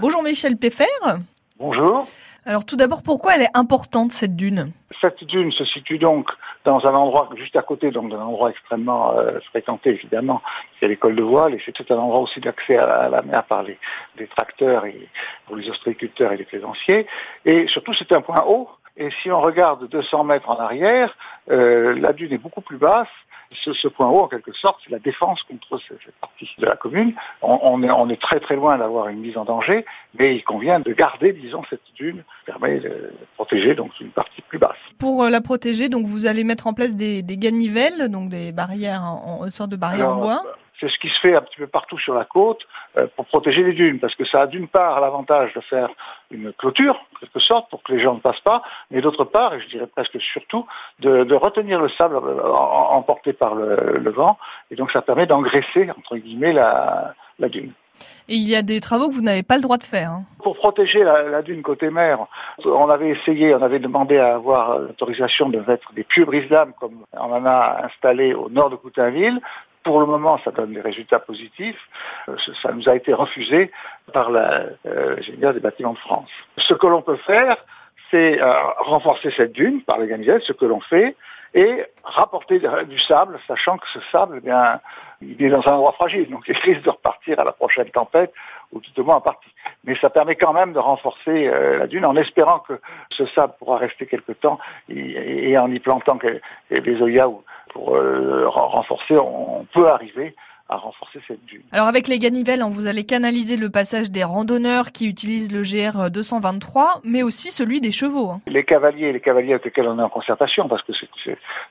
Bonjour Michel Peffer. Bonjour. Alors tout d'abord, pourquoi elle est importante cette dune? Cette dune se situe donc dans un endroit juste à côté, donc d'un endroit extrêmement euh, fréquenté évidemment, c'est l'école de voile, et c'est un endroit aussi d'accès à, la mer par les, tracteurs et pour les ostréiculteurs et les plaisanciers. Et surtout, c'est un point haut. Et si on regarde 200 mètres en arrière, euh, la dune est beaucoup plus basse ce, point haut, en quelque sorte, c'est la défense contre cette, partie de la commune. On, est, très très loin d'avoir une mise en danger, mais il convient de garder, disons, cette dune qui permet de protéger donc une partie plus basse. Pour euh, la protéger, donc vous allez mettre en place des, des ganivelles, donc des barrières, en, en sorte de barrières en bois? C'est ce qui se fait un petit peu partout sur la côte euh, pour protéger les dunes, parce que ça a d'une part l'avantage de faire une clôture, en quelque sorte, pour que les gens ne passent pas, mais d'autre part, et je dirais presque surtout, de, retenir le sable emporté par le, vent, et donc ça permet d'engraisser, entre guillemets, la, dune. Et il y a des travaux que vous n'avez pas le droit de faire. Hein. Pour protéger la, dune côté mer, on avait essayé, on avait demandé à avoir l'autorisation de mettre des pieux brise-lames, comme on en a installé au nord de Coutainville, pour le moment, ça donne des résultats positifs. Euh, ça nous a été refusé par l'ingénieur euh, des bâtiments de France. Ce que l'on peut faire, c'est euh, renforcer cette dune par les ganivelles, ce que l'on fait, et rapporter du sable, sachant que ce sable, eh bien, il est dans un endroit fragile, donc il risque de repartir à la prochaine tempête, ou tout au moins en partie. Mais ça permet quand même de renforcer la dune en espérant que ce sable pourra rester quelque temps et, en y plantant des oya ou, pour euh, renforcer, on peut arriver à renforcer cette dune. Alors avec les ganivelles, hein, vous allez canaliser le passage des randonneurs qui utilisent le GR 223, mais aussi celui des chevaux. Hein. Les cavaliers, les cavaliers avec lesquels on est en concertation, parce que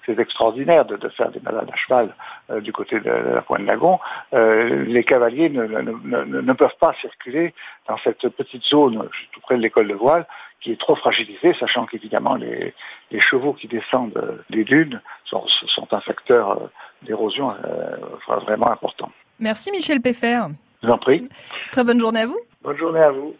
c'est extraordinaire de, faire des malades à cheval euh, du côté de, la pointe Lagon, euh, les cavaliers ne, ne, peuvent pas circuler dans cette petite zone tout près de l'école de voile qui est trop fragilisée, sachant qu'évidemment les, les, chevaux qui descendent des dunes sont, sont un facteur euh, d'érosion euh, vraiment important. Merci Michel Peffer. Je vous en prie. Très bonne journée à vous. Bonne journée à vous.